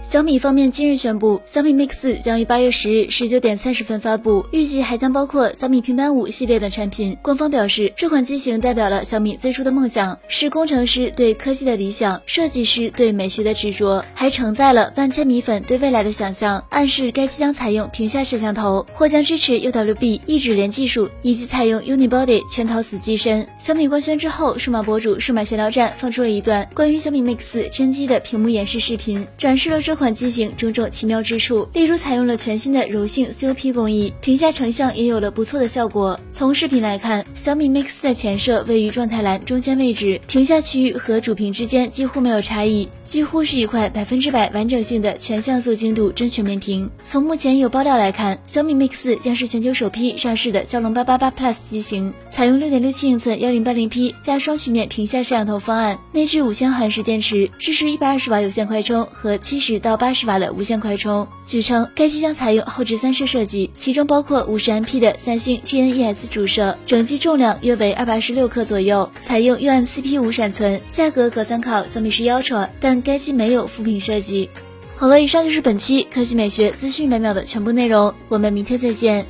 小米方面今日宣布，小米 Mix 将于八月十日十九点三十分发布，预计还将包括小米平板五系列的产品。官方表示，这款机型代表了小米最初的梦想，是工程师对科技的理想，设计师对美学的执着，还承载了万千米粉对未来的想象。暗示该机将采用屏下摄像头，或将支持 UWB 一指连技术，以及采用 Unibody 全陶瓷机身。小米官宣之后，数码博主数码闲聊站放出了一段关于小米 Mix 真机的屏幕演示视频，展示了。这款机型种种奇妙之处，例如采用了全新的柔性 COP 工艺，屏下成像也有了不错的效果。从视频来看，小米 Mix 的前摄位于状态栏中间位置，屏下区域和主屏之间几乎没有差异，几乎是一块百分之百完整性的全像素精度真全面屏。从目前有爆料来看，小米 Mix 将是全球首批上市的骁龙八八八 Plus 机型，采用六点六七英寸幺零八零 P 加双曲面屏下摄像头方案，内置五千毫安时电池，支持一百二十瓦有线快充和七十到八十瓦的无线快充。据称，该机将采用后置三摄设计，其中包括五十 MP 的三星 GN-ES 主摄，整机重量约为二百二十六克左右，采用 UMCP 五闪存，价格可参考小米十一 Ultra，但该机没有副屏设计。好了，以上就是本期科技美学资讯每秒的全部内容，我们明天再见。